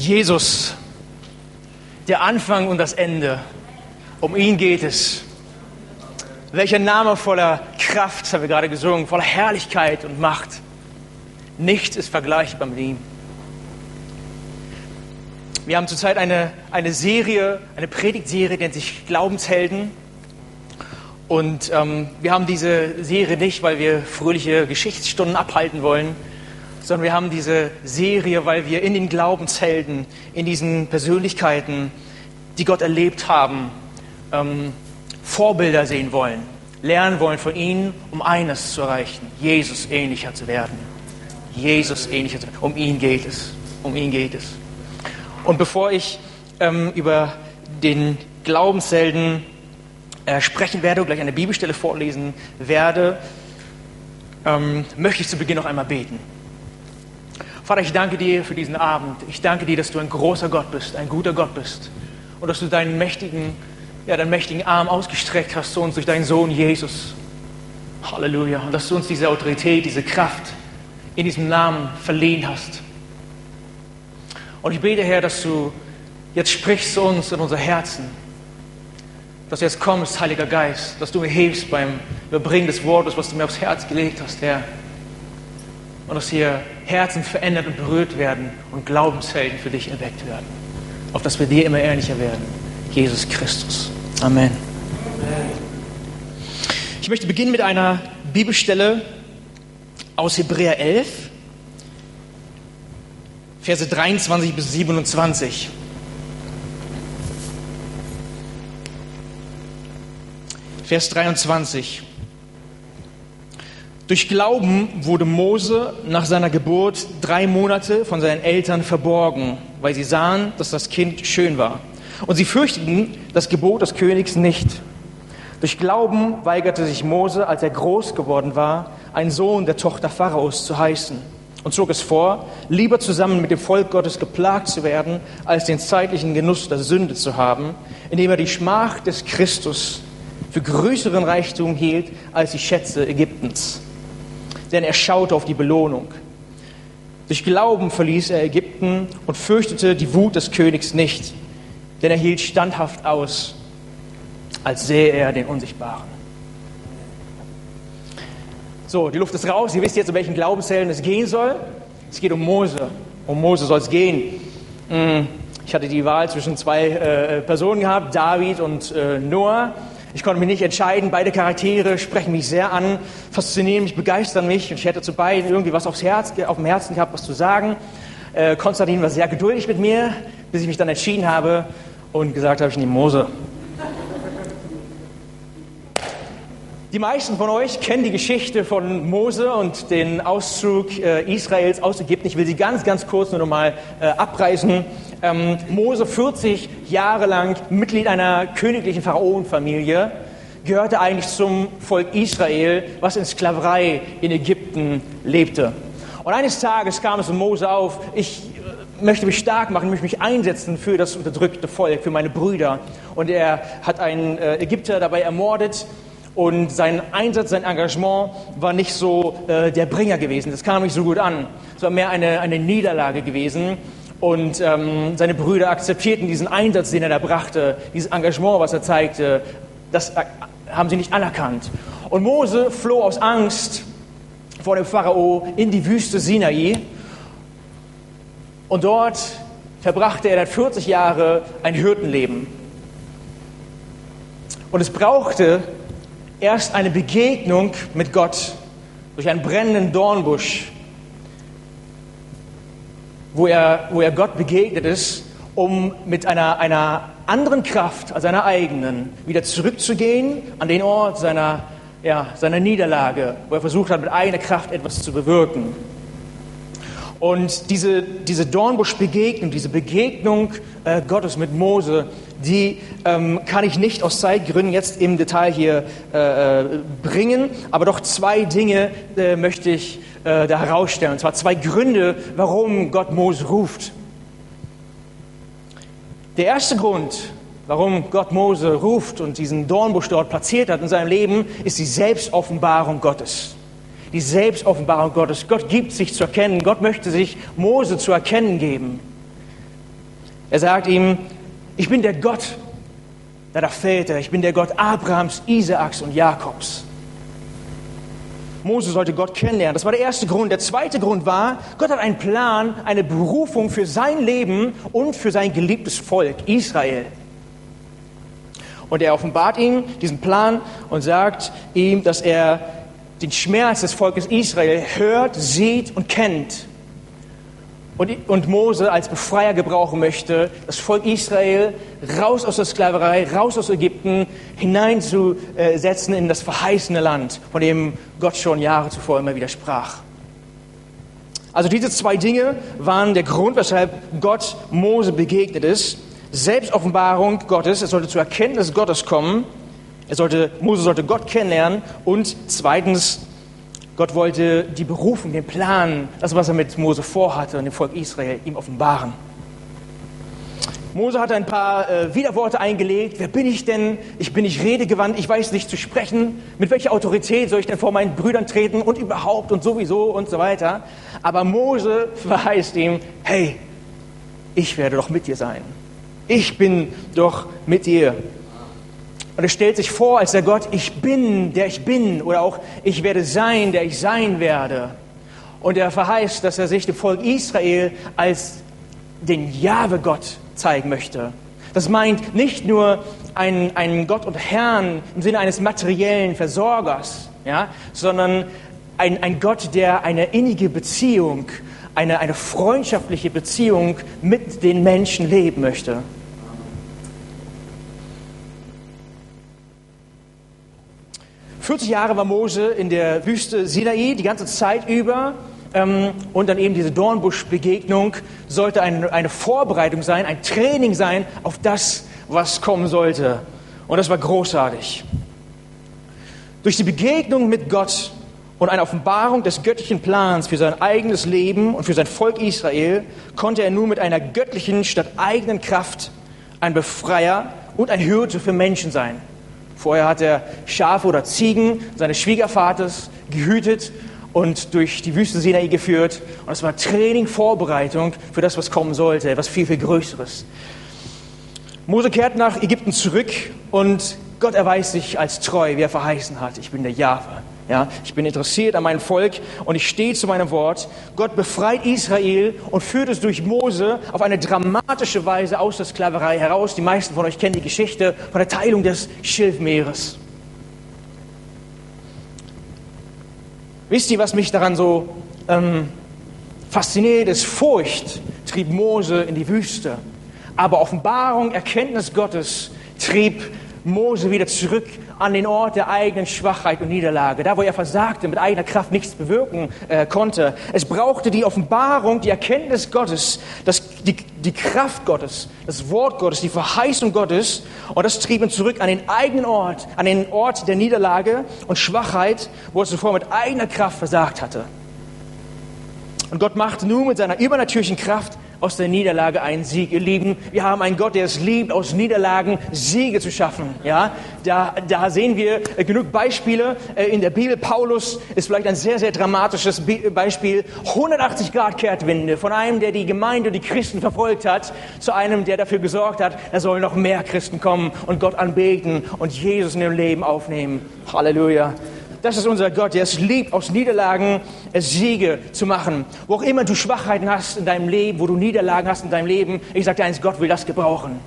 Jesus, der Anfang und das Ende. Um ihn geht es. Welcher Name voller Kraft, haben wir gerade gesungen, voller Herrlichkeit und Macht. Nichts ist vergleichbar mit ihm. Wir haben zurzeit eine, eine Serie, eine Predigtserie, die nennt sich Glaubenshelden. Und ähm, wir haben diese Serie nicht, weil wir fröhliche Geschichtsstunden abhalten wollen, sondern wir haben diese Serie, weil wir in den Glaubenshelden, in diesen Persönlichkeiten, die Gott erlebt haben, ähm, Vorbilder sehen wollen, lernen wollen von ihnen, um eines zu erreichen, Jesus ähnlicher zu werden. Jesus ähnlicher zu werden. Um ihn geht es. Um ihn geht es. Und bevor ich ähm, über den Glaubenshelden äh, sprechen werde und gleich eine Bibelstelle vorlesen werde, ähm, möchte ich zu Beginn noch einmal beten. Vater, ich danke dir für diesen Abend. Ich danke dir, dass du ein großer Gott bist, ein guter Gott bist und dass du deinen mächtigen, ja, deinen mächtigen Arm ausgestreckt hast zu uns durch deinen Sohn Jesus. Halleluja. Und dass du uns diese Autorität, diese Kraft in diesem Namen verliehen hast. Und ich bete, Herr, dass du jetzt sprichst zu uns in unser Herzen. Dass du jetzt kommst, Heiliger Geist, dass du mir hilfst beim Überbringen des Wortes, was du mir aufs Herz gelegt hast, Herr. Und dass hier Herzen verändert und berührt werden und Glaubenshelden für dich erweckt werden. Auf dass wir dir immer ähnlicher werden. Jesus Christus. Amen. Ich möchte beginnen mit einer Bibelstelle aus Hebräer 11. Verse 23 bis 27. Vers 23. Durch Glauben wurde Mose nach seiner Geburt drei Monate von seinen Eltern verborgen, weil sie sahen, dass das Kind schön war. Und sie fürchteten das Gebot des Königs nicht. Durch Glauben weigerte sich Mose, als er groß geworden war, ein Sohn der Tochter Pharaos zu heißen und zog es vor, lieber zusammen mit dem Volk Gottes geplagt zu werden, als den zeitlichen Genuss der Sünde zu haben, indem er die Schmach des Christus für größeren Reichtum hielt als die Schätze Ägyptens. Denn er schaute auf die Belohnung. Durch Glauben verließ er Ägypten und fürchtete die Wut des Königs nicht, denn er hielt standhaft aus, als sähe er den Unsichtbaren. So, die Luft ist raus. Ihr wisst jetzt, um welchen Glaubenshelden es gehen soll. Es geht um Mose. Um Mose soll es gehen. Hm, ich hatte die Wahl zwischen zwei äh, Personen gehabt, David und äh, Noah. Ich konnte mich nicht entscheiden. Beide Charaktere sprechen mich sehr an, faszinieren mich, begeistern mich. Und ich hätte zu beiden irgendwie was aufs Herz, auf dem Herzen gehabt, was zu sagen. Äh, Konstantin war sehr geduldig mit mir, bis ich mich dann entschieden habe und gesagt habe, ich nehme Mose. Die meisten von euch kennen die Geschichte von Mose und den Auszug äh, Israels aus Ägypten. Ich will sie ganz, ganz kurz nur noch mal äh, abreißen. Ähm, Mose, 40 Jahre lang Mitglied einer königlichen Pharaonenfamilie, gehörte eigentlich zum Volk Israel, was in Sklaverei in Ägypten lebte. Und eines Tages kam es in Mose auf, ich äh, möchte mich stark machen, möchte mich einsetzen für das unterdrückte Volk, für meine Brüder. Und er hat einen äh, Ägypter dabei ermordet und sein Einsatz, sein Engagement war nicht so äh, der Bringer gewesen. Das kam nicht so gut an. Es war mehr eine, eine Niederlage gewesen. Und ähm, seine Brüder akzeptierten diesen Einsatz, den er da brachte, dieses Engagement, was er zeigte, das äh, haben sie nicht anerkannt. Und Mose floh aus Angst vor dem Pharao in die Wüste Sinai. Und dort verbrachte er dann 40 Jahre ein Hirtenleben. Und es brauchte erst eine Begegnung mit Gott durch einen brennenden Dornbusch, wo er, wo er Gott begegnet ist, um mit einer, einer anderen Kraft als seiner eigenen wieder zurückzugehen an den Ort seiner, ja, seiner Niederlage, wo er versucht hat, mit eigener Kraft etwas zu bewirken. Und diese, diese Dornbusch-Begegnung, diese Begegnung äh, Gottes mit Mose, die ähm, kann ich nicht aus Zeitgründen jetzt im Detail hier äh, äh, bringen, aber doch zwei Dinge äh, möchte ich äh, da herausstellen. Und zwar zwei Gründe, warum Gott Mose ruft. Der erste Grund, warum Gott Mose ruft und diesen Dornbusch dort platziert hat in seinem Leben, ist die Selbstoffenbarung Gottes die Selbstoffenbarung Gottes. Gott gibt sich zu erkennen. Gott möchte sich Mose zu erkennen geben. Er sagt ihm, ich bin der Gott deiner Väter, ich bin der Gott Abrahams, Isaaks und Jakobs. Mose sollte Gott kennenlernen. Das war der erste Grund. Der zweite Grund war, Gott hat einen Plan, eine Berufung für sein Leben und für sein geliebtes Volk, Israel. Und er offenbart ihm diesen Plan und sagt ihm, dass er den Schmerz des Volkes Israel hört, sieht und kennt und, Mose als Befreier gebrauchen möchte, das Volk Israel raus aus der Sklaverei, raus aus Ägypten, hineinzusetzen in das verheißene Land, von dem Gott schon Jahre zuvor immer wieder sprach. Also diese zwei Dinge waren der Grund, weshalb Gott Mose begegnet ist. Selbstoffenbarung Gottes, er sollte zur Erkenntnis Gottes kommen, er sollte, Mose sollte Gott kennenlernen und zweitens Gott wollte die Berufung, den Plan, das, was er mit Mose vorhatte und dem Volk Israel, ihm offenbaren. Mose hat ein paar äh, Widerworte eingelegt. Wer bin ich denn? Ich bin nicht redegewandt, ich weiß nicht zu sprechen. Mit welcher Autorität soll ich denn vor meinen Brüdern treten und überhaupt und sowieso und so weiter? Aber Mose verheißt ihm, hey, ich werde doch mit dir sein. Ich bin doch mit dir. Und er stellt sich vor als der Gott, ich bin, der ich bin, oder auch ich werde sein, der ich sein werde. Und er verheißt, dass er sich dem Volk Israel als den Jahwe-Gott zeigen möchte. Das meint nicht nur einen, einen Gott und Herrn im Sinne eines materiellen Versorgers, ja, sondern ein, ein Gott, der eine innige Beziehung, eine, eine freundschaftliche Beziehung mit den Menschen leben möchte. 40 Jahre war Mose in der Wüste Sinai, die ganze Zeit über. Ähm, und dann eben diese Dornbuschbegegnung sollte eine, eine Vorbereitung sein, ein Training sein auf das, was kommen sollte. Und das war großartig. Durch die Begegnung mit Gott und eine Offenbarung des göttlichen Plans für sein eigenes Leben und für sein Volk Israel konnte er nun mit einer göttlichen statt eigenen Kraft ein Befreier und ein Hürde für Menschen sein. Vorher hat er Schafe oder Ziegen seines Schwiegervaters gehütet und durch die Wüste Sinai geführt. Und es war Training, Vorbereitung für das, was kommen sollte, etwas viel, viel Größeres. Mose kehrt nach Ägypten zurück und Gott erweist sich als treu, wie er verheißen hat. Ich bin der Jahwe. Ja, ich bin interessiert an meinem Volk und ich stehe zu meinem Wort. Gott befreit Israel und führt es durch Mose auf eine dramatische Weise aus der Sklaverei heraus. Die meisten von euch kennen die Geschichte von der Teilung des Schilfmeeres. Wisst ihr, was mich daran so ähm, fasziniert ist? Furcht trieb Mose in die Wüste. Aber Offenbarung, Erkenntnis Gottes trieb Mose wieder zurück an den Ort der eigenen Schwachheit und Niederlage, da wo er versagte, mit eigener Kraft nichts bewirken äh, konnte. Es brauchte die Offenbarung, die Erkenntnis Gottes, das, die, die Kraft Gottes, das Wort Gottes, die Verheißung Gottes und das trieb ihn zurück an den eigenen Ort, an den Ort der Niederlage und Schwachheit, wo er zuvor mit eigener Kraft versagt hatte. Und Gott machte nun mit seiner übernatürlichen Kraft aus der Niederlage einen Sieg. Ihr Lieben, wir haben einen Gott, der es liebt, aus Niederlagen Siege zu schaffen. Ja, da, da sehen wir äh, genug Beispiele äh, in der Bibel. Paulus ist vielleicht ein sehr, sehr dramatisches Beispiel. 180 Grad Kehrtwinde von einem, der die Gemeinde, die Christen verfolgt hat, zu einem, der dafür gesorgt hat, da sollen noch mehr Christen kommen und Gott anbeten und Jesus in ihrem Leben aufnehmen. Halleluja. Das ist unser Gott, der es liebt, aus Niederlagen Siege zu machen. Wo auch immer du Schwachheiten hast in deinem Leben, wo du Niederlagen hast in deinem Leben, ich sage dir eins, Gott will das gebrauchen.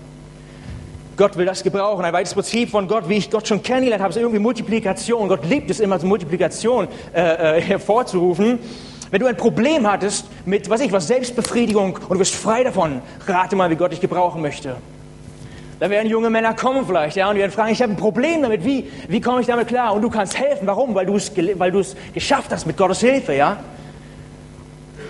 Gott will das gebrauchen. Ein weiteres Prinzip von Gott, wie ich Gott schon kennengelernt habe, ist irgendwie Multiplikation. Gott liebt es immer, Multiplikation äh, äh, hervorzurufen. Wenn du ein Problem hattest mit, was ich, was Selbstbefriedigung und du bist frei davon, rate mal, wie Gott dich gebrauchen möchte. Da werden junge Männer kommen vielleicht, ja, und die werden fragen, ich habe ein Problem damit, wie, wie komme ich damit klar? Und du kannst helfen. Warum? Weil du es, weil geschafft hast mit Gottes Hilfe, ja.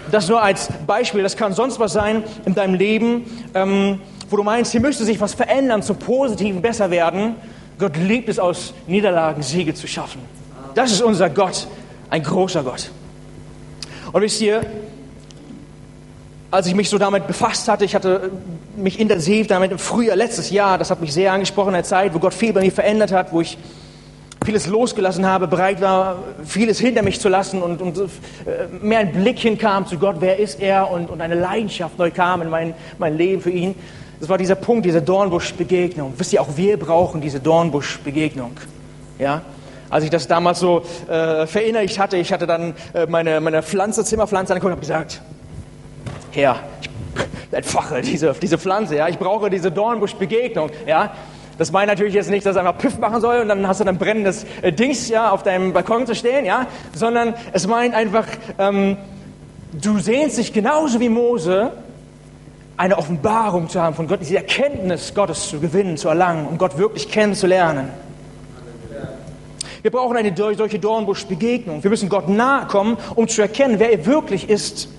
Das nur als Beispiel, das kann sonst was sein in deinem Leben, ähm, wo du meinst, hier müsste sich was verändern, zum Positiven besser werden. Gott liebt es, aus Niederlagen Siege zu schaffen. Das ist unser Gott, ein großer Gott. Und wisst ihr, als ich mich so damit befasst hatte, ich hatte mich intensiv damit im Frühjahr letztes Jahr, das hat mich sehr angesprochen in der Zeit, wo Gott viel bei mir verändert hat, wo ich vieles losgelassen habe, bereit war, vieles hinter mich zu lassen und, und äh, mehr ein Blick hinkam zu Gott, wer ist er und, und eine Leidenschaft neu kam in mein, mein Leben für ihn. Das war dieser Punkt, diese Dornbusch-Begegnung. Wisst ihr, auch wir brauchen diese Dornbusch-Begegnung. Ja? Als ich das damals so äh, verinnerlicht hatte, ich hatte dann äh, meine, meine Pflanze, Zimmerpflanze angeguckt und habe gesagt, Herr, ich entfache diese, diese Pflanze, ja, ich brauche diese Dornbusch-Begegnung, ja. Das meint natürlich jetzt nicht, dass es einfach Piff machen soll und dann hast du ein brennendes äh, Dings ja, auf deinem Balkon zu stehen, ja, sondern es meint einfach, ähm, du sehnst dich genauso wie Mose, eine Offenbarung zu haben von Gott, diese Erkenntnis Gottes zu gewinnen, zu erlangen, um Gott wirklich kennenzulernen. Wir brauchen eine solche Dornbusch-Begegnung. Wir müssen Gott nahe kommen, um zu erkennen, wer er wirklich ist.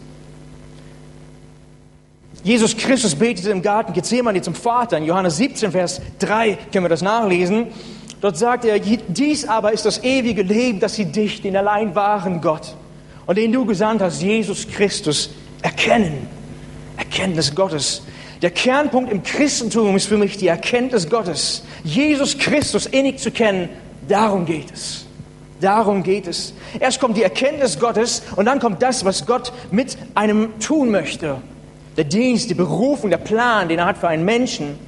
Jesus Christus betete im Garten Gethsemane zum Vater. In Johannes 17, Vers 3 können wir das nachlesen. Dort sagt er, dies aber ist das ewige Leben, dass sie dich, den allein wahren Gott und den du gesandt hast, Jesus Christus, erkennen. Erkenntnis Gottes. Der Kernpunkt im Christentum ist für mich die Erkenntnis Gottes. Jesus Christus innig zu kennen, darum geht es. Darum geht es. Erst kommt die Erkenntnis Gottes und dann kommt das, was Gott mit einem tun möchte der Dienst, die Berufung, der Plan, den er hat für einen Menschen,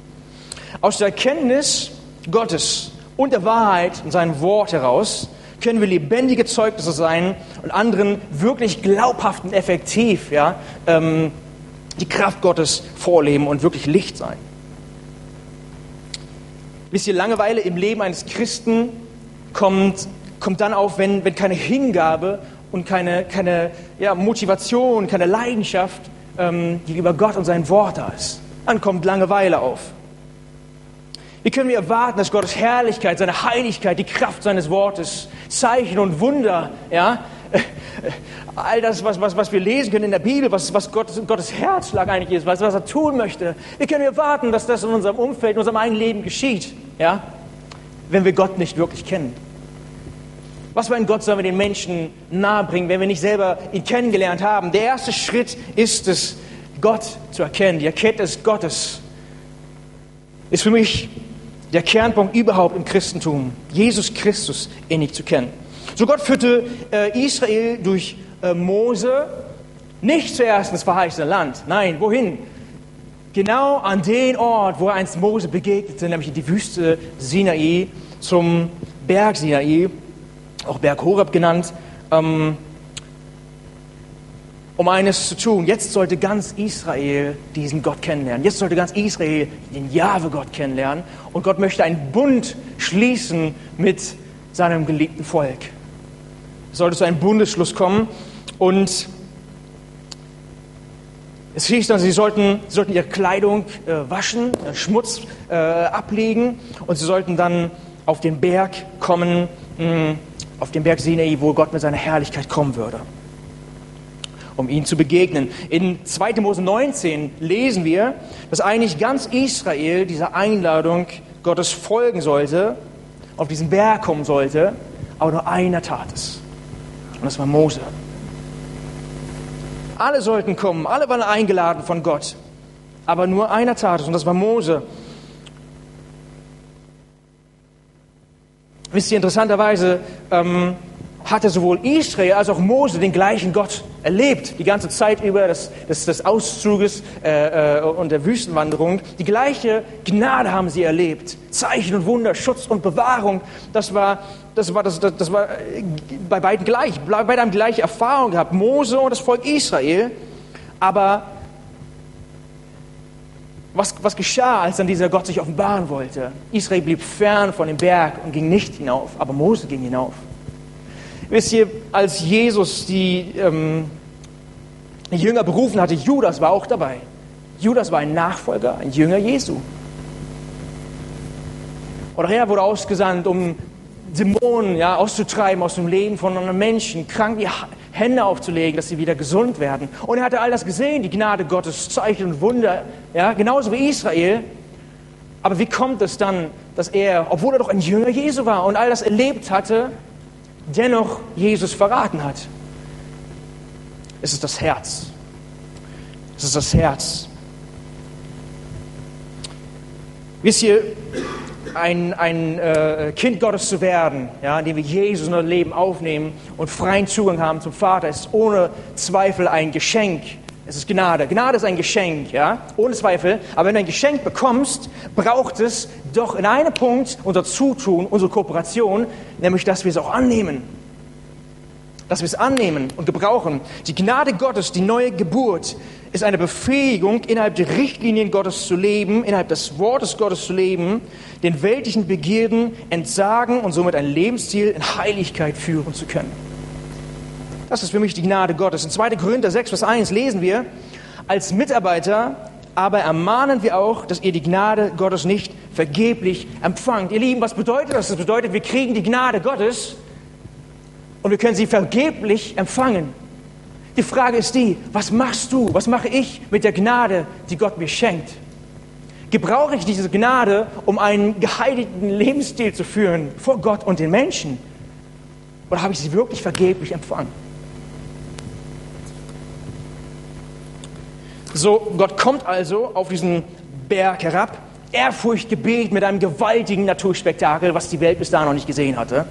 aus der Erkenntnis Gottes und der Wahrheit und seinem Wort heraus können wir lebendige Zeugnisse sein und anderen wirklich glaubhaft und effektiv ja, ähm, die Kraft Gottes vorleben und wirklich Licht sein. Wisst ihr, Langeweile im Leben eines Christen kommt, kommt dann auf, wenn, wenn keine Hingabe und keine, keine ja, Motivation, keine Leidenschaft ähm, gegenüber Gott und sein Wort da ist. Dann kommt Langeweile auf. Wie können wir erwarten, dass Gottes Herrlichkeit, seine Heiligkeit, die Kraft seines Wortes, Zeichen und Wunder, ja, all das, was, was, was wir lesen können in der Bibel, was, was Gottes, Gottes Herzschlag eigentlich ist, was, was er tun möchte, wie können wir erwarten, dass das in unserem Umfeld, in unserem eigenen Leben geschieht, ja, wenn wir Gott nicht wirklich kennen? Was für ein Gott sollen wir den Menschen nahebringen, wenn wir nicht selber ihn kennengelernt haben? Der erste Schritt ist es, Gott zu erkennen. Die Erkenntnis Gottes ist für mich der Kernpunkt überhaupt im Christentum. Jesus Christus innig zu kennen. So Gott führte äh, Israel durch äh, Mose nicht zuerst ins verheißene Land. Nein, wohin? Genau an den Ort, wo er einst Mose begegnete, nämlich in die Wüste Sinai, zum Berg Sinai auch Berg Horeb genannt, ähm, um eines zu tun. Jetzt sollte ganz Israel diesen Gott kennenlernen. Jetzt sollte ganz Israel den Jahwe-Gott kennenlernen. Und Gott möchte einen Bund schließen mit seinem geliebten Volk. Es sollte zu einem Bundesschluss kommen. Und es hieß dann, sie sollten, sie sollten ihre Kleidung äh, waschen, äh, Schmutz äh, ablegen und sie sollten dann auf den Berg kommen, mh, auf dem Berg Sinai, wo Gott mit seiner Herrlichkeit kommen würde, um ihm zu begegnen. In 2. Mose 19 lesen wir, dass eigentlich ganz Israel dieser Einladung Gottes folgen sollte, auf diesen Berg kommen sollte, aber nur einer tat es. Und das war Mose. Alle sollten kommen, alle waren eingeladen von Gott, aber nur einer tat es und das war Mose. Wisst ihr, interessanterweise ähm, hatte sowohl Israel als auch Mose den gleichen Gott erlebt, die ganze Zeit über des, des, des Auszuges äh, äh, und der Wüstenwanderung. Die gleiche Gnade haben sie erlebt. Zeichen und Wunder, Schutz und Bewahrung, das war, das war, das, das, das war äh, bei beiden gleich. Bei beiden haben gleiche Erfahrung gehabt, Mose und das Volk Israel. Aber was, was geschah, als dann dieser Gott sich offenbaren wollte? Israel blieb fern von dem Berg und ging nicht hinauf, aber Mose ging hinauf. Wisst ihr, als Jesus die, ähm, die Jünger berufen hatte, Judas war auch dabei. Judas war ein Nachfolger, ein Jünger Jesu. Oder er wurde ausgesandt, um Dämonen ja, auszutreiben aus dem Leben von anderen Menschen, krank die Hände aufzulegen, dass sie wieder gesund werden. Und er hatte all das gesehen, die Gnade Gottes, Zeichen und Wunder, ja, genauso wie Israel. Aber wie kommt es dann, dass er, obwohl er doch ein Jünger Jesu war und all das erlebt hatte, dennoch Jesus verraten hat? Es ist das Herz. Es ist das Herz. Wisst ihr, ein, ein äh, Kind Gottes zu werden, ja, indem wir Jesus in unser Leben aufnehmen und freien Zugang haben zum Vater, ist ohne Zweifel ein Geschenk. Es ist Gnade. Gnade ist ein Geschenk, ja, ohne Zweifel. Aber wenn du ein Geschenk bekommst, braucht es doch in einem Punkt unser Zutun, unsere Kooperation, nämlich, dass wir es auch annehmen. Dass wir es annehmen und gebrauchen. Die Gnade Gottes, die neue Geburt, ist eine Befähigung, innerhalb der Richtlinien Gottes zu leben, innerhalb des Wortes Gottes zu leben, den weltlichen Begierden entsagen und somit ein Lebensstil in Heiligkeit führen zu können. Das ist für mich die Gnade Gottes. In 2. Korinther 6, Vers 1 lesen wir, als Mitarbeiter aber ermahnen wir auch, dass ihr die Gnade Gottes nicht vergeblich empfangt. Ihr Lieben, was bedeutet das? Das bedeutet, wir kriegen die Gnade Gottes und wir können sie vergeblich empfangen. Die Frage ist die, was machst du, was mache ich mit der Gnade, die Gott mir schenkt? Gebrauche ich diese Gnade, um einen geheiligten Lebensstil zu führen vor Gott und den Menschen? Oder habe ich sie wirklich vergeblich empfangen? So, Gott kommt also auf diesen Berg herab, Ehrfurcht gebildet mit einem gewaltigen Naturspektakel, was die Welt bis dahin noch nicht gesehen hatte.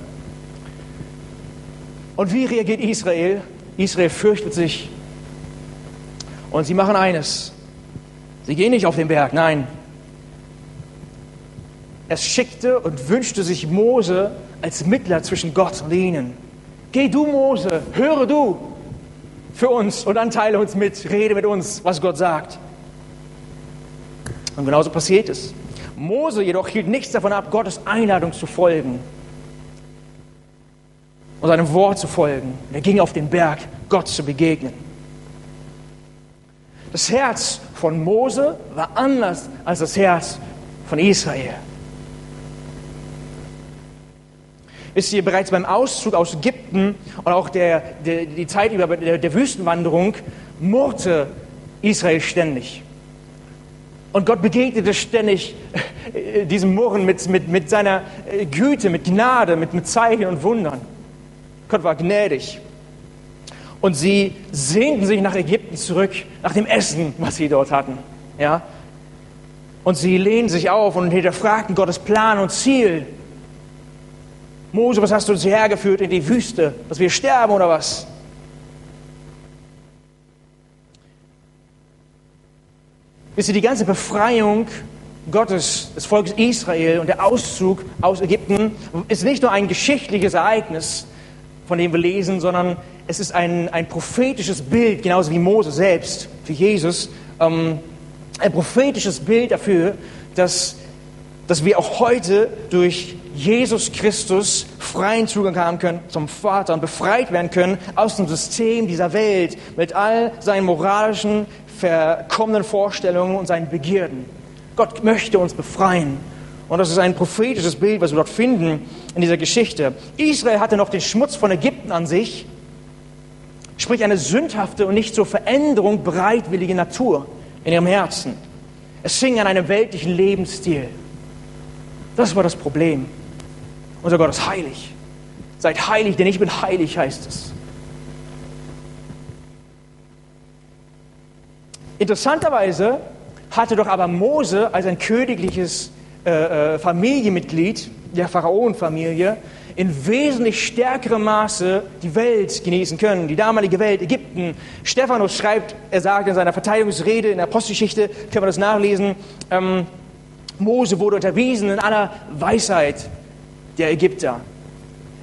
Und wie reagiert Israel? Israel fürchtet sich. Und sie machen eines. Sie gehen nicht auf den Berg, nein. Es schickte und wünschte sich Mose als Mittler zwischen Gott und ihnen. Geh du, Mose, höre du für uns und dann teile uns mit, rede mit uns, was Gott sagt. Und genauso passiert es. Mose jedoch hielt nichts davon ab, Gottes Einladung zu folgen und seinem Wort zu folgen. Er ging auf den Berg, Gott zu begegnen. Das Herz von Mose war anders als das Herz von Israel. Wisst ihr, bereits beim Auszug aus Ägypten und auch der, der, die Zeit über der, der Wüstenwanderung murrte Israel ständig. Und Gott begegnete ständig äh, diesem Murren mit, mit, mit seiner äh, Güte, mit Gnade, mit, mit Zeichen und Wundern. Gott war gnädig. Und sie sehnten sich nach Ägypten zurück, nach dem Essen, was sie dort hatten. Ja? Und sie lehnten sich auf und hinterfragten Gottes Plan und Ziel. Mose, was hast du uns hergeführt in die Wüste? Dass wir sterben oder was? Wisst ihr, die ganze Befreiung Gottes, des Volkes Israel und der Auszug aus Ägypten ist nicht nur ein geschichtliches Ereignis, von dem wir lesen, sondern es ist ein, ein prophetisches Bild, genauso wie Mose selbst für Jesus, ähm, ein prophetisches Bild dafür, dass, dass wir auch heute durch Jesus Christus freien Zugang haben können zum Vater und befreit werden können aus dem System dieser Welt mit all seinen moralischen, verkommenen Vorstellungen und seinen Begierden. Gott möchte uns befreien und das ist ein prophetisches Bild, was wir dort finden in dieser Geschichte. Israel hatte noch den Schmutz von Ägypten an sich, sprich eine sündhafte und nicht zur Veränderung bereitwillige Natur in ihrem Herzen. Es fing an einem weltlichen Lebensstil. Das war das Problem. Unser Gott ist heilig. Seid heilig, denn ich bin heilig, heißt es. Interessanterweise hatte doch aber Mose als ein königliches äh, äh, Familienmitglied der Pharaonenfamilie in wesentlich stärkerem Maße die Welt genießen können, die damalige Welt, Ägypten. Stephanus schreibt, er sagt in seiner Verteidigungsrede in der Postgeschichte, können wir das nachlesen, ähm, Mose wurde unterwiesen in aller Weisheit der Ägypter.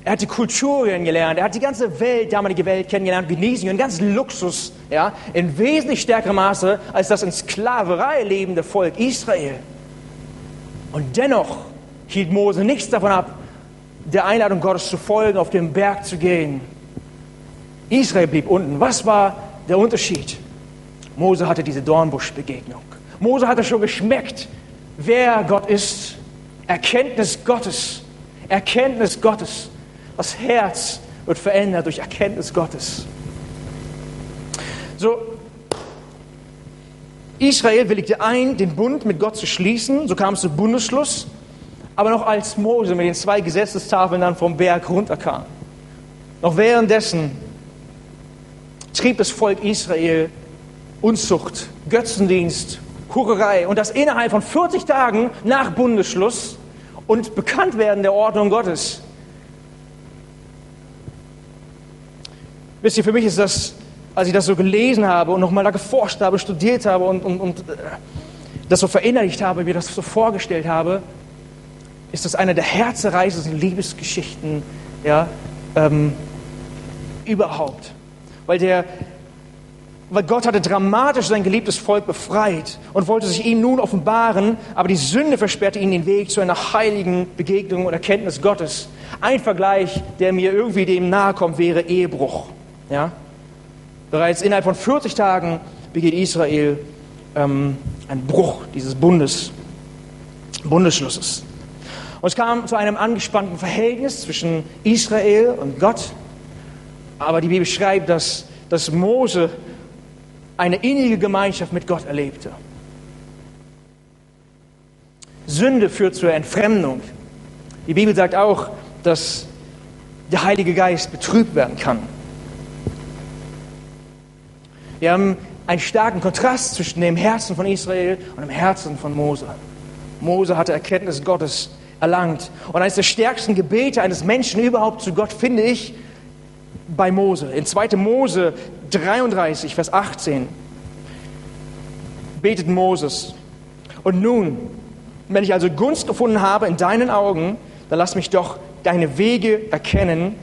Er hat die Kultur kennengelernt, er hat die ganze Welt, damalige Welt kennengelernt, genießen einen ganzen Luxus, ja, in wesentlich stärkerem Maße als das in Sklaverei lebende Volk Israel. Und dennoch hielt Mose nichts davon ab, der Einladung Gottes zu folgen, auf den Berg zu gehen. Israel blieb unten. Was war der Unterschied? Mose hatte diese Dornbuschbegegnung. Mose hatte schon geschmeckt, wer Gott ist. Erkenntnis Gottes. Erkenntnis Gottes. Das Herz wird verändert durch Erkenntnis Gottes. So, Israel willigte ein, den Bund mit Gott zu schließen, so kam es zu Bundesschluss, aber noch als Mose mit den zwei Gesetzestafeln dann vom Berg runterkam. Noch währenddessen trieb das Volk Israel Unzucht, Götzendienst, Hurerei und das innerhalb von 40 Tagen nach Bundesschluss und bekannt werden der Ordnung Gottes. Wisst ihr, für mich ist das, als ich das so gelesen habe und nochmal da geforscht habe, studiert habe und, und, und äh, das so verinnerlicht habe, mir das so vorgestellt habe, ist das eine der herzerreißendsten Liebesgeschichten ja, ähm, überhaupt. Weil, der, weil Gott hatte dramatisch sein geliebtes Volk befreit und wollte sich ihm nun offenbaren, aber die Sünde versperrte ihnen den Weg zu einer heiligen Begegnung und Erkenntnis Gottes. Ein Vergleich, der mir irgendwie dem nahe kommt, wäre Ehebruch. Ja? Bereits innerhalb von 40 Tagen begeht Israel ähm, einen Bruch dieses Bundes, Bundesschlusses. Und es kam zu einem angespannten Verhältnis zwischen Israel und Gott. Aber die Bibel schreibt, dass, dass Mose eine innige Gemeinschaft mit Gott erlebte. Sünde führt zur Entfremdung. Die Bibel sagt auch, dass der Heilige Geist betrübt werden kann. Wir haben einen starken Kontrast zwischen dem Herzen von Israel und dem Herzen von Mose. Mose hatte Erkenntnis Gottes erlangt. Und eines der stärksten Gebete eines Menschen überhaupt zu Gott finde ich bei Mose. In 2. Mose 33, Vers 18 betet Moses. Und nun, wenn ich also Gunst gefunden habe in deinen Augen, dann lass mich doch deine Wege erkennen,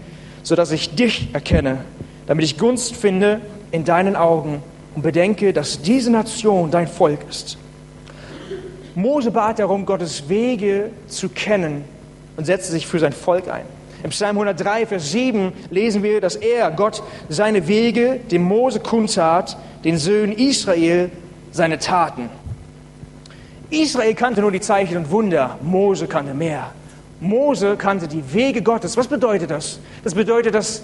sodass ich dich erkenne, damit ich Gunst finde in deinen Augen und bedenke, dass diese Nation dein Volk ist. Mose bat darum, Gottes Wege zu kennen und setzte sich für sein Volk ein. Im Psalm 103, Vers 7 lesen wir, dass er, Gott, seine Wege dem Mose kundtat, den Söhnen Israel seine Taten. Israel kannte nur die Zeichen und Wunder, Mose kannte mehr. Mose kannte die Wege Gottes. Was bedeutet das? Das bedeutet, dass,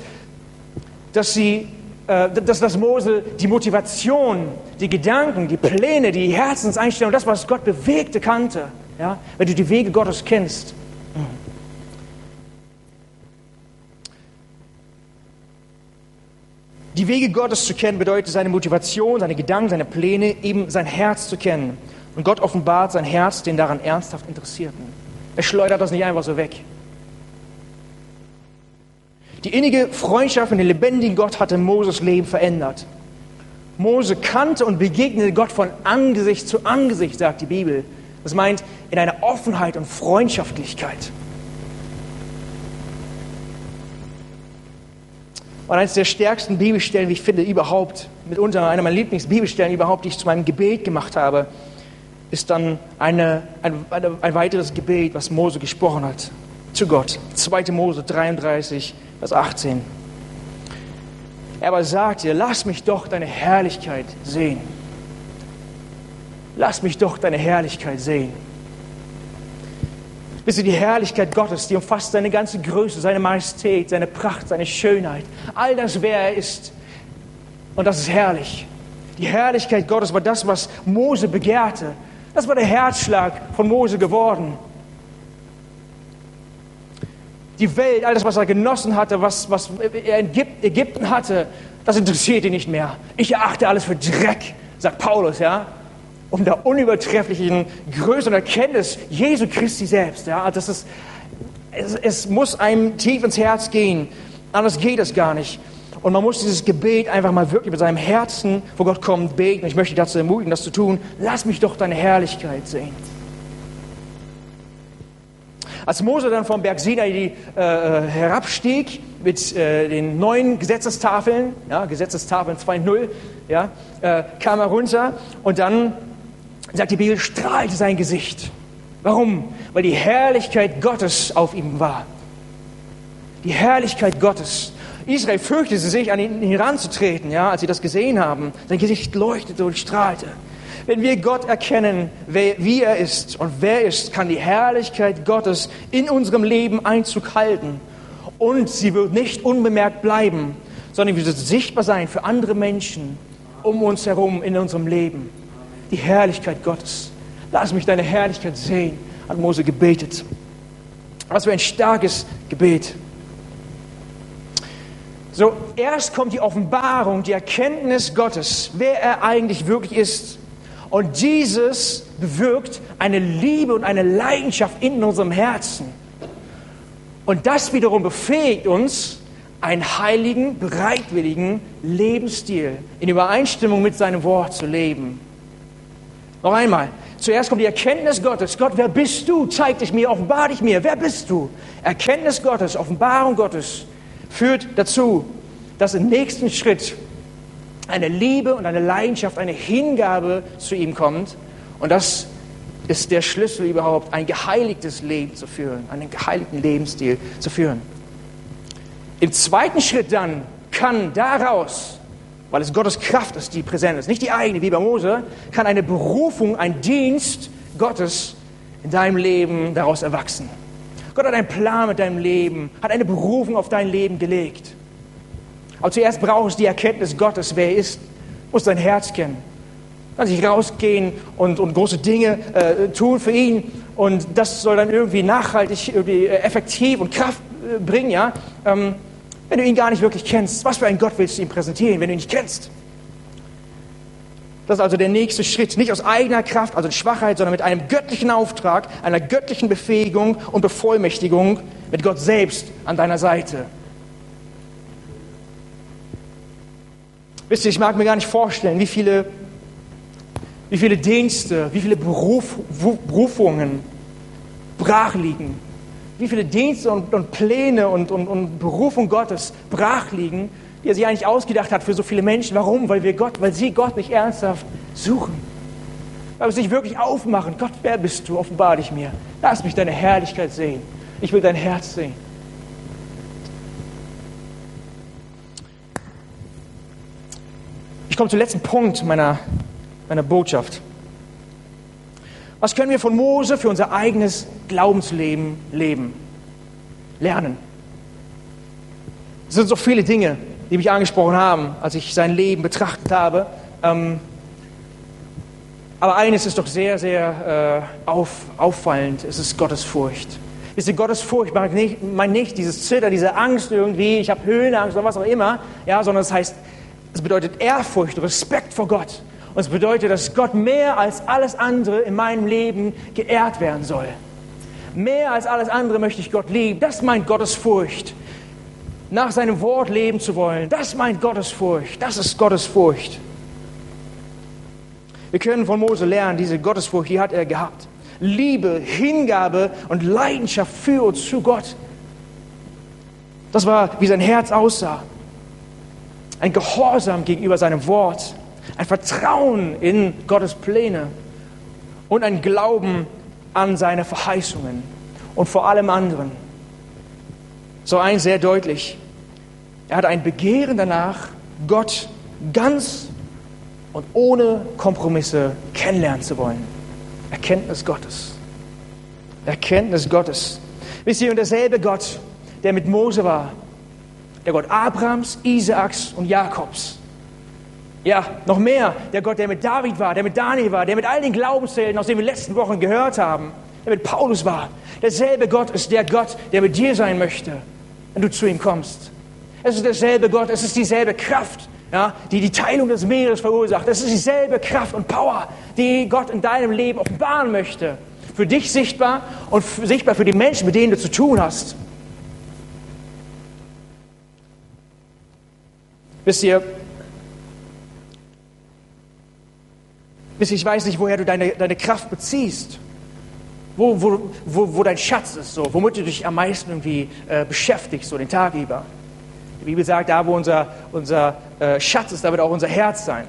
dass sie äh, dass das Mose die Motivation, die Gedanken, die Pläne, die Herzenseinstellung, das, was Gott bewegte, kannte. Ja? Wenn du die Wege Gottes kennst. Die Wege Gottes zu kennen bedeutet seine Motivation, seine Gedanken, seine Pläne, eben sein Herz zu kennen. Und Gott offenbart sein Herz den daran ernsthaft Interessierten. Er schleudert das nicht einfach so weg. Die innige Freundschaft mit dem lebendigen Gott hatte Moses Leben verändert. Mose kannte und begegnete Gott von Angesicht zu Angesicht, sagt die Bibel. Das meint in einer Offenheit und Freundschaftlichkeit. Und eines der stärksten Bibelstellen, wie ich finde, überhaupt, mitunter einer meiner Lieblingsbibelstellen überhaupt, die ich zu meinem Gebet gemacht habe, ist dann eine, ein, ein weiteres Gebet, was Mose gesprochen hat zu Gott. 2. Mose 33, Vers 18. Er aber sagte, lass mich doch deine Herrlichkeit sehen. Lass mich doch deine Herrlichkeit sehen. Wisst ihr, die Herrlichkeit Gottes, die umfasst seine ganze Größe, seine Majestät, seine Pracht, seine Schönheit. All das, wer er ist. Und das ist herrlich. Die Herrlichkeit Gottes war das, was Mose begehrte. Das war der Herzschlag von Mose geworden die Welt, all das, was er genossen hatte, was, was er in Ägypten hatte, das interessiert ihn nicht mehr. Ich erachte alles für Dreck, sagt Paulus, ja, um der unübertrefflichen Größe und Erkenntnis Jesu Christi selbst. Ja, das ist, es, es muss einem tief ins Herz gehen, anders geht es gar nicht. Und man muss dieses Gebet einfach mal wirklich mit seinem Herzen vor Gott kommen, beten. Ich möchte dich dazu ermutigen, das zu tun. Lass mich doch deine Herrlichkeit sehen. Als Mose dann vom Berg Sinai die, äh, herabstieg mit äh, den neuen Gesetzestafeln, ja, Gesetzestafeln 2.0, ja, äh, kam er runter und dann, sagt die Bibel, strahlte sein Gesicht. Warum? Weil die Herrlichkeit Gottes auf ihm war. Die Herrlichkeit Gottes. Israel fürchtete sich, an ihn heranzutreten, ja, als sie das gesehen haben. Sein Gesicht leuchtete und strahlte. Wenn wir Gott erkennen, wer, wie er ist und wer er ist, kann die Herrlichkeit Gottes in unserem Leben Einzug halten. Und sie wird nicht unbemerkt bleiben, sondern wird sichtbar sein für andere Menschen um uns herum in unserem Leben. Die Herrlichkeit Gottes. Lass mich deine Herrlichkeit sehen, hat Mose gebetet. Was für ein starkes Gebet. So, erst kommt die Offenbarung, die Erkenntnis Gottes, wer er eigentlich wirklich ist. Und Jesus bewirkt eine Liebe und eine Leidenschaft in unserem Herzen. Und das wiederum befähigt uns, einen heiligen, bereitwilligen Lebensstil in Übereinstimmung mit seinem Wort zu leben. Noch einmal, zuerst kommt die Erkenntnis Gottes. Gott, wer bist du? Zeig dich mir, offenbar dich mir. Wer bist du? Erkenntnis Gottes, Offenbarung Gottes führt dazu, dass im nächsten Schritt eine Liebe und eine Leidenschaft, eine Hingabe zu ihm kommt. Und das ist der Schlüssel überhaupt, ein geheiligtes Leben zu führen, einen geheiligten Lebensstil zu führen. Im zweiten Schritt dann kann daraus, weil es Gottes Kraft ist, die präsent ist, nicht die eigene, wie bei Mose, kann eine Berufung, ein Dienst Gottes in deinem Leben daraus erwachsen. Gott hat einen Plan mit deinem Leben, hat eine Berufung auf dein Leben gelegt. Aber zuerst brauchst du die Erkenntnis Gottes, wer er ist, musst dein Herz kennen. Kann sich rausgehen und, und große Dinge äh, tun für ihn und das soll dann irgendwie nachhaltig, irgendwie äh, effektiv und Kraft äh, bringen, ja. Ähm, wenn du ihn gar nicht wirklich kennst, was für einen Gott willst du ihm präsentieren, wenn du ihn nicht kennst? Das ist also der nächste Schritt, nicht aus eigener Kraft, also Schwachheit, sondern mit einem göttlichen Auftrag, einer göttlichen Befähigung und Bevollmächtigung mit Gott selbst an deiner Seite. Wisst ihr, ich mag mir gar nicht vorstellen, wie viele, wie viele Dienste, wie viele Beruf, Berufungen brach liegen, wie viele Dienste und, und Pläne und, und, und Berufung Gottes brach liegen, die er sich eigentlich ausgedacht hat für so viele Menschen. Warum? Weil wir Gott, weil sie Gott nicht ernsthaft suchen. Weil wir sich wirklich aufmachen. Gott, wer bist du? Offenbar dich mir. Lass mich deine Herrlichkeit sehen. Ich will dein Herz sehen. Ich komme zum letzten Punkt meiner, meiner Botschaft. Was können wir von Mose für unser eigenes Glaubensleben leben, lernen? Es sind so viele Dinge, die mich angesprochen haben, als ich sein Leben betrachtet habe. Ähm, aber eines ist doch sehr, sehr äh, auf, auffallend, es ist Gottesfurcht. Ihr, Gottesfurcht meint nicht, meint nicht dieses Zitter, diese Angst irgendwie, ich habe Höhenangst oder was auch immer, ja, sondern es heißt, es bedeutet Ehrfurcht, Respekt vor Gott. Und es bedeutet, dass Gott mehr als alles andere in meinem Leben geehrt werden soll. Mehr als alles andere möchte ich Gott lieben. Das meint Gottesfurcht. Nach seinem Wort leben zu wollen, das meint Gottesfurcht. Das ist Gottesfurcht. Wir können von Mose lernen, diese Gottesfurcht, die hat er gehabt. Liebe, Hingabe und Leidenschaft für uns zu Gott. Das war, wie sein Herz aussah. Ein Gehorsam gegenüber seinem Wort ein Vertrauen in Gottes Pläne und ein Glauben an seine Verheißungen und vor allem anderen. So eins sehr deutlich. Er hat ein Begehren danach, Gott ganz und ohne Kompromisse kennenlernen zu wollen. Erkenntnis Gottes. Erkenntnis Gottes. Wisst ihr, und derselbe Gott, der mit Mose war, der Gott Abrahams, Isaaks und Jakobs, ja, noch mehr, der Gott, der mit David war, der mit Daniel war, der mit all den Glaubenshelden, aus denen wir letzten Wochen gehört haben, der mit Paulus war. Derselbe Gott ist der Gott, der mit dir sein möchte, wenn du zu ihm kommst. Es ist derselbe Gott, es ist dieselbe Kraft, ja, die die Teilung des Meeres verursacht. Es ist dieselbe Kraft und Power, die Gott in deinem Leben offenbaren möchte. Für dich sichtbar und sichtbar für die Menschen, mit denen du zu tun hast. Wisst ihr, Ich weiß nicht, woher du deine, deine Kraft beziehst. Wo, wo, wo, wo dein Schatz ist, so, womit du dich am meisten irgendwie äh, beschäftigst, so den Tag über. Die Bibel sagt, da wo unser, unser äh, Schatz ist, da wird auch unser Herz sein.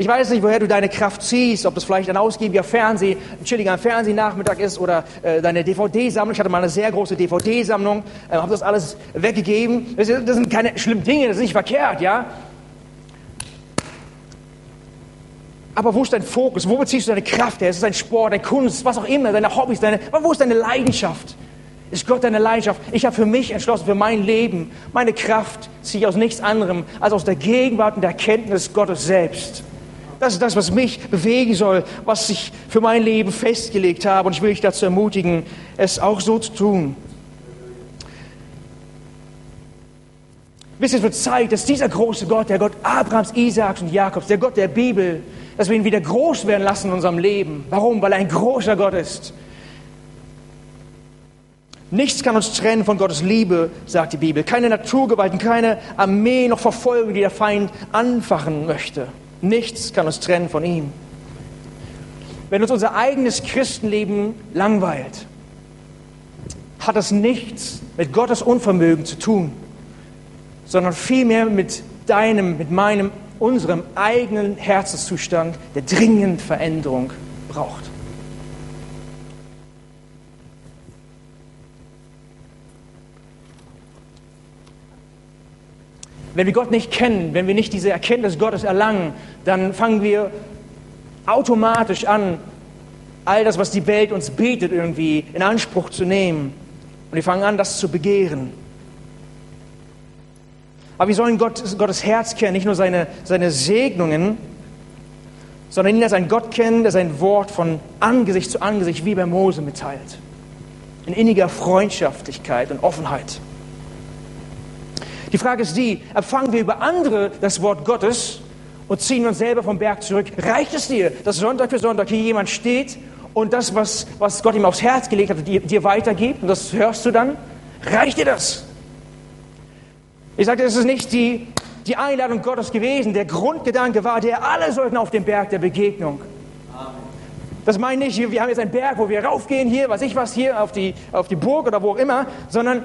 Ich weiß nicht, woher du deine Kraft ziehst, ob das vielleicht ein ausgiebiger Fernseh, ein chilliger Fernsehnachmittag ist oder äh, deine DVD-Sammlung. Ich hatte mal eine sehr große DVD-Sammlung, äh, habe das alles weggegeben. Das, das sind keine schlimmen Dinge, das ist nicht verkehrt, ja. Aber wo ist dein Fokus? Wo beziehst du deine Kraft her? Ist es dein Sport, deine Kunst, was auch immer, deine Hobbys, deine, wo ist deine Leidenschaft? Ist Gott deine Leidenschaft? Ich habe für mich entschlossen, für mein Leben, meine Kraft ziehe ich aus nichts anderem als aus der Gegenwart und der Erkenntnis Gottes selbst. Das ist das, was mich bewegen soll, was ich für mein Leben festgelegt habe. Und ich will dich dazu ermutigen, es auch so zu tun. Wisst ihr, es wird Zeit, dass dieser große Gott, der Gott Abrahams, Isaaks und Jakobs, der Gott der Bibel, dass wir ihn wieder groß werden lassen in unserem Leben. Warum? Weil er ein großer Gott ist. Nichts kann uns trennen von Gottes Liebe, sagt die Bibel. Keine Naturgewalten, keine Armee noch Verfolgung, die der Feind anfachen möchte. Nichts kann uns trennen von ihm. Wenn uns unser eigenes Christenleben langweilt, hat das nichts mit Gottes Unvermögen zu tun, sondern vielmehr mit deinem, mit meinem, unserem eigenen Herzenszustand, der dringend Veränderung braucht. Wenn wir Gott nicht kennen, wenn wir nicht diese Erkenntnis Gottes erlangen, dann fangen wir automatisch an, all das, was die Welt uns bietet, irgendwie in Anspruch zu nehmen. Und wir fangen an, das zu begehren. Aber wir sollen Gott, Gottes Herz kennen, nicht nur seine, seine Segnungen, sondern ihn als einen Gott kennen, der sein Wort von Angesicht zu Angesicht wie bei Mose mitteilt. In inniger Freundschaftlichkeit und Offenheit. Die Frage ist die, empfangen wir über andere das Wort Gottes und ziehen uns selber vom Berg zurück? Reicht es dir, dass Sonntag für Sonntag hier jemand steht und das, was, was Gott ihm aufs Herz gelegt hat, dir, dir weitergibt und das hörst du dann? Reicht dir das? Ich sagte, es ist nicht die, die Einladung Gottes gewesen. Der Grundgedanke war, der alle sollten auf den Berg der Begegnung. Das meine ich, wir haben jetzt einen Berg, wo wir raufgehen, hier, was ich was, hier auf die, auf die Burg oder wo auch immer, sondern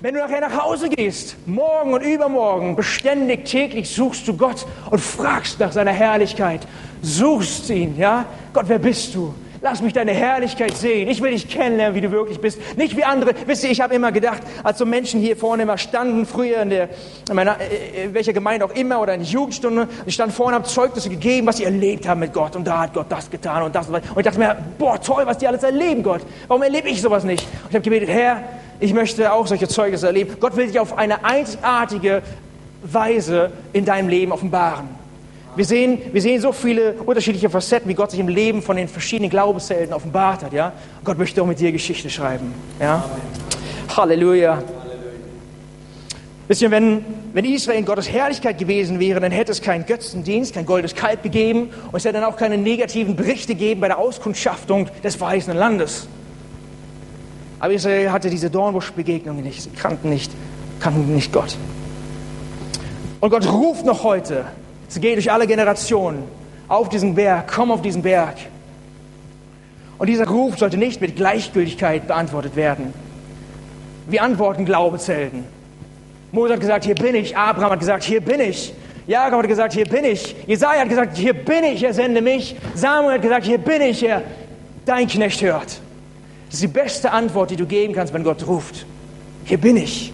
wenn du nachher nach Hause gehst, morgen und übermorgen, beständig, täglich suchst du Gott und fragst nach seiner Herrlichkeit, suchst ihn, ja? Gott, wer bist du? Lass mich deine Herrlichkeit sehen. Ich will dich kennenlernen, wie du wirklich bist. Nicht wie andere. Wisst ihr, ich habe immer gedacht, als so Menschen hier vorne immer standen, früher in, der, in, meiner, äh, in welcher Gemeinde auch immer oder in der Jugendstunde, ich stand vorne, habe Zeugnisse gegeben, was sie erlebt haben mit Gott. Und da hat Gott das getan und das. Und ich dachte mir, boah, toll, was die alles erleben, Gott. Warum erlebe ich sowas nicht? Und ich habe gebetet, Herr, ich möchte auch solche Zeugnisse erleben. Gott will dich auf eine einzigartige Weise in deinem Leben offenbaren. Wir sehen, wir sehen so viele unterschiedliche Facetten, wie Gott sich im Leben von den verschiedenen Glaubenshelden offenbart hat. Ja? Gott möchte auch mit dir Geschichte schreiben. Ja? Halleluja. Wisst ihr, wenn, wenn Israel in Gottes Herrlichkeit gewesen wäre, dann hätte es keinen Götzendienst, kein goldes Kalb gegeben und es hätte dann auch keine negativen Berichte gegeben bei der Auskundschaftung des verheißenen Landes. Aber Israel hatte diese Dornbuschbegegnungen nicht. Sie kannten nicht, kannten nicht Gott. Und Gott ruft noch heute. Es geht durch alle Generationen auf diesen Berg. Komm auf diesen Berg. Und dieser Ruf sollte nicht mit Gleichgültigkeit beantwortet werden. Wir antworten Glaubenshelden. Mose hat gesagt, hier bin ich. Abraham hat gesagt, hier bin ich. Jakob hat gesagt, hier bin ich. Jesaja hat gesagt, hier bin ich, er sende mich. Samuel hat gesagt, hier bin ich, er dein Knecht hört. Das ist die beste Antwort, die du geben kannst, wenn Gott ruft. Hier bin ich.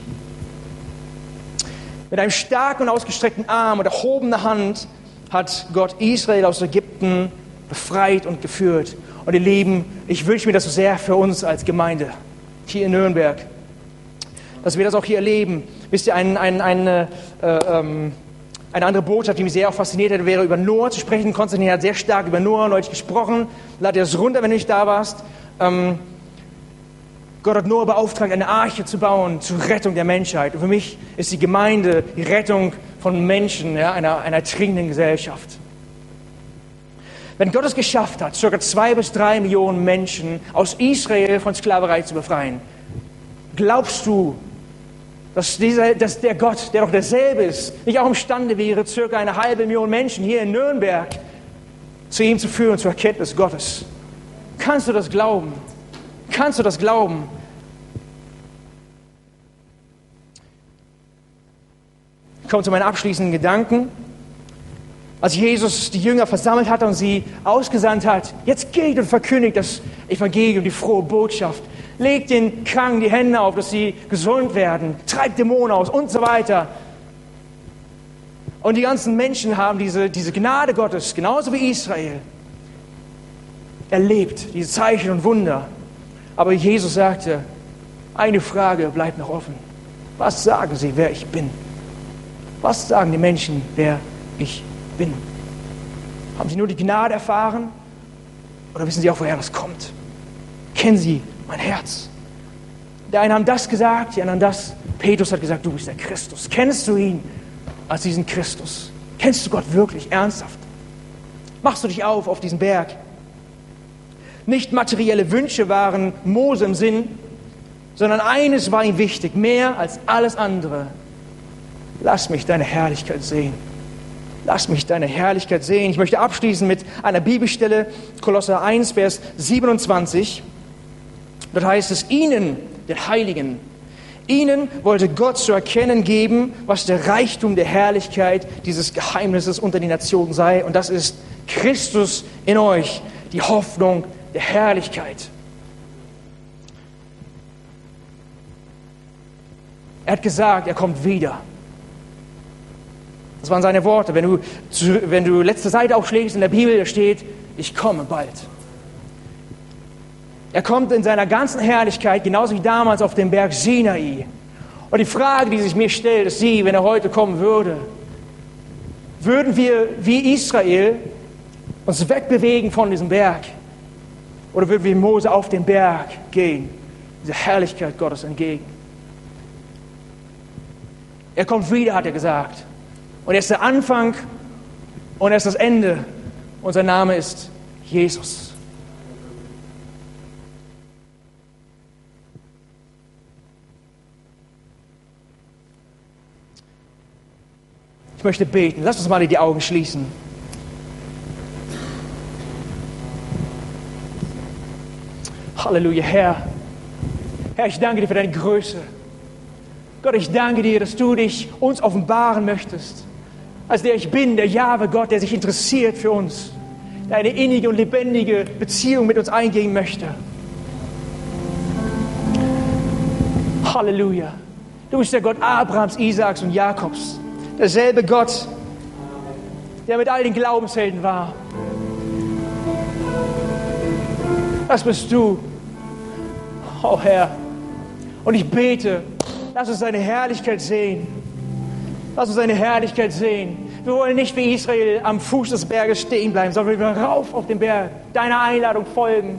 Mit einem starken und ausgestreckten Arm und erhobener Hand hat Gott Israel aus Ägypten befreit und geführt. Und ihr Lieben, ich wünsche mir das so sehr für uns als Gemeinde hier in Nürnberg, dass wir das auch hier erleben. Wisst ihr, ein, ein, eine, äh, ähm, eine andere Botschaft, die mich sehr auch fasziniert hätte, wäre über Noah zu sprechen. Konstantin hat sehr stark über Noah neulich gesprochen. Lad dir das runter, wenn du nicht da warst. Ähm, Gott hat Noah beauftragt, eine Arche zu bauen zur Rettung der Menschheit. Und für mich ist die Gemeinde die Rettung von Menschen, ja, einer, einer trinkenden Gesellschaft. Wenn Gott es geschafft hat, ca. zwei bis drei Millionen Menschen aus Israel von Sklaverei zu befreien, glaubst du, dass, dieser, dass der Gott, der doch derselbe ist, nicht auch imstande wäre, ca. eine halbe Million Menschen hier in Nürnberg zu ihm zu führen, zur Erkenntnis Gottes? Kannst du das glauben? Kannst du das glauben? Ich komme zu meinen abschließenden Gedanken. Als Jesus die Jünger versammelt hatte und sie ausgesandt hat, jetzt geht und verkündigt das Evangelium, die frohe Botschaft. Legt den Kranken die Hände auf, dass sie gesund werden. Treibt Dämonen aus und so weiter. Und die ganzen Menschen haben diese, diese Gnade Gottes, genauso wie Israel, erlebt, diese Zeichen und Wunder. Aber Jesus sagte, eine Frage bleibt noch offen. Was sagen sie, wer ich bin? Was sagen die Menschen, wer ich bin? Haben sie nur die Gnade erfahren? Oder wissen sie auch, woher das kommt? Kennen sie mein Herz? Die einen haben das gesagt, die anderen das. Petrus hat gesagt, du bist der Christus. Kennst du ihn als diesen Christus? Kennst du Gott wirklich ernsthaft? machst du dich auf auf diesen Berg. Nicht materielle Wünsche waren Mose im Sinn, sondern eines war ihm wichtig, mehr als alles andere. Lass mich deine Herrlichkeit sehen. Lass mich deine Herrlichkeit sehen. Ich möchte abschließen mit einer Bibelstelle, Kolosser 1, Vers 27. Dort heißt es, ihnen, den Heiligen, ihnen wollte Gott zu erkennen geben, was der Reichtum der Herrlichkeit dieses Geheimnisses unter den Nationen sei. Und das ist Christus in euch, die Hoffnung der Herrlichkeit. Er hat gesagt, er kommt wieder. Das waren seine Worte. Wenn du, wenn du letzte Seite aufschlägst in der Bibel, da steht, ich komme bald. Er kommt in seiner ganzen Herrlichkeit, genauso wie damals auf dem Berg Sinai. Und die Frage, die sich mir stellt, ist sie, wenn er heute kommen würde, würden wir wie Israel uns wegbewegen von diesem Berg? Oder würden wir Mose auf den Berg gehen, dieser Herrlichkeit Gottes entgegen? Er kommt wieder, hat er gesagt. Und er ist der Anfang und er ist das Ende. Und sein Name ist Jesus. Ich möchte beten. Lass uns mal die Augen schließen. Halleluja, Herr. Herr, ich danke dir für deine Größe. Gott, ich danke dir, dass du dich uns offenbaren möchtest. Als der ich bin, der Jahwe Gott, der sich interessiert für uns, der eine innige und lebendige Beziehung mit uns eingehen möchte. Halleluja. Du bist der Gott Abrahams, Isaaks und Jakobs. Derselbe Gott, der mit all den Glaubenshelden war. Das bist du. Oh Herr. Und ich bete, Lass uns seine Herrlichkeit sehen. Lass uns seine Herrlichkeit sehen. Wir wollen nicht wie Israel am Fuß des Berges stehen bleiben, sondern wir wollen rauf auf den Berg, deiner Einladung folgen.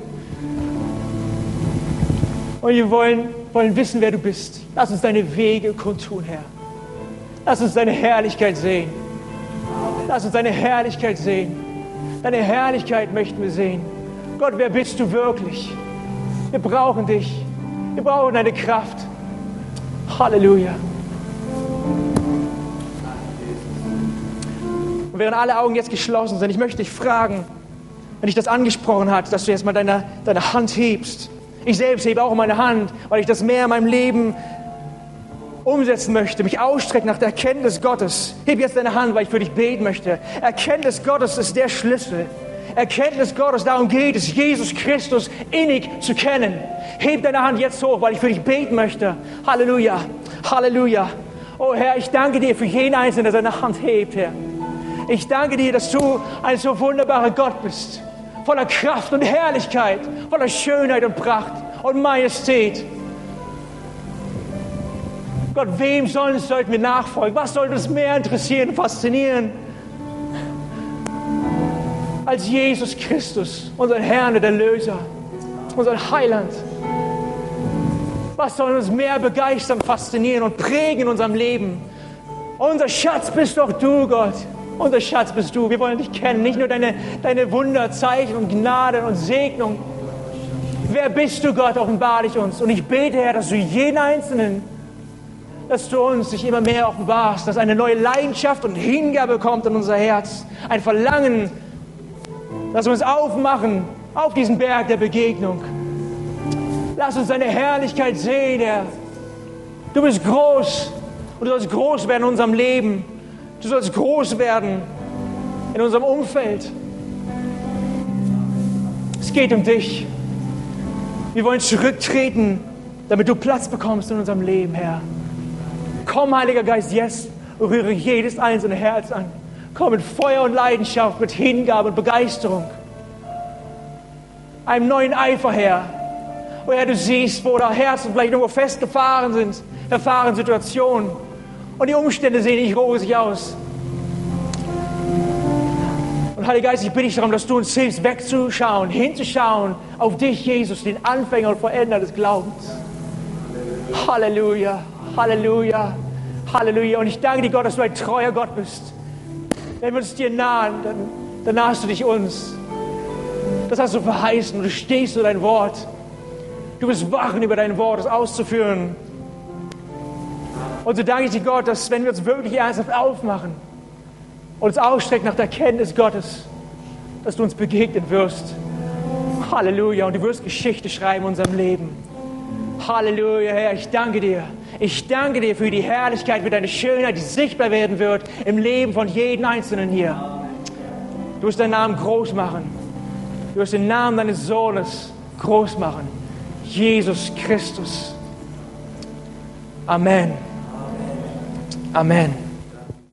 Und wir wollen, wollen wissen, wer du bist. Lass uns deine Wege kundtun, Herr. Lass uns deine Herrlichkeit sehen. Lass uns deine Herrlichkeit sehen. Deine Herrlichkeit möchten wir sehen. Gott, wer bist du wirklich? Wir brauchen dich. Wir brauchen deine Kraft. Halleluja. Und während alle Augen jetzt geschlossen sind, ich möchte dich fragen, wenn ich das angesprochen hat, dass du jetzt mal deine, deine Hand hebst. Ich selbst hebe auch meine Hand, weil ich das mehr in meinem Leben umsetzen möchte, mich ausstrecken nach der Erkenntnis Gottes. Heb jetzt deine Hand, weil ich für dich beten möchte. Erkenntnis Gottes ist der Schlüssel. Erkenntnis Gottes, darum geht es, Jesus Christus innig zu kennen. Heb deine Hand jetzt hoch, weil ich für dich beten möchte. Halleluja, Halleluja. Oh Herr, ich danke dir für jeden Einzelnen, der seine Hand hebt, Herr. Ich danke dir, dass du ein so wunderbarer Gott bist, voller Kraft und Herrlichkeit, voller Schönheit und Pracht und Majestät. Gott, wem sonst sollten wir nachfolgen? Was sollte uns mehr interessieren, faszinieren? als Jesus Christus, unser Herr und Erlöser, unser Heiland. Was soll uns mehr begeistern, faszinieren und prägen in unserem Leben? Unser Schatz bist doch du, Gott. Unser Schatz bist du. Wir wollen dich kennen. Nicht nur deine, deine Wunder, Zeichen und Gnade und Segnung. Wer bist du, Gott? Offenbar dich uns. Und ich bete, Herr, dass du jeden Einzelnen, dass du uns dich immer mehr offenbarst, dass eine neue Leidenschaft und Hingabe kommt in unser Herz. Ein Verlangen Lass uns aufmachen auf diesen Berg der Begegnung. Lass uns deine Herrlichkeit sehen, Herr. Du bist groß und du sollst groß werden in unserem Leben. Du sollst groß werden in unserem Umfeld. Es geht um dich. Wir wollen zurücktreten, damit du Platz bekommst in unserem Leben, Herr. Komm, Heiliger Geist, jetzt rühre jedes einzelne Herz an. Komm mit Feuer und Leidenschaft, mit Hingabe und Begeisterung. Einem neuen Eifer, Herr. Oh Herr, du siehst, wo da Herzen vielleicht irgendwo festgefahren sind, erfahren Situationen. Und die Umstände sehen nicht rosig aus. Und Heiliger Geist, ich bitte dich darum, dass du uns hilfst, wegzuschauen, hinzuschauen auf dich, Jesus, den Anfänger und Veränder des Glaubens. Halleluja, Halleluja, Halleluja. Und ich danke dir, Gott, dass du ein treuer Gott bist wenn wir uns dir nahen, dann, dann hast du dich uns. Das hast du verheißen und du stehst zu dein Wort. Du bist wachen über dein Wort, es auszuführen. Und so danke ich dir, Gott, dass wenn wir uns wirklich ernsthaft aufmachen und uns ausstrecken nach der Kenntnis Gottes, dass du uns begegnen wirst. Halleluja. Und du wirst Geschichte schreiben in unserem Leben. Halleluja, Herr, ich danke dir. Ich danke dir für die Herrlichkeit, für deine Schönheit, die sichtbar werden wird im Leben von jedem Einzelnen hier. Du wirst deinen Namen groß machen. Du wirst den Namen deines Sohnes groß machen. Jesus Christus. Amen. Amen.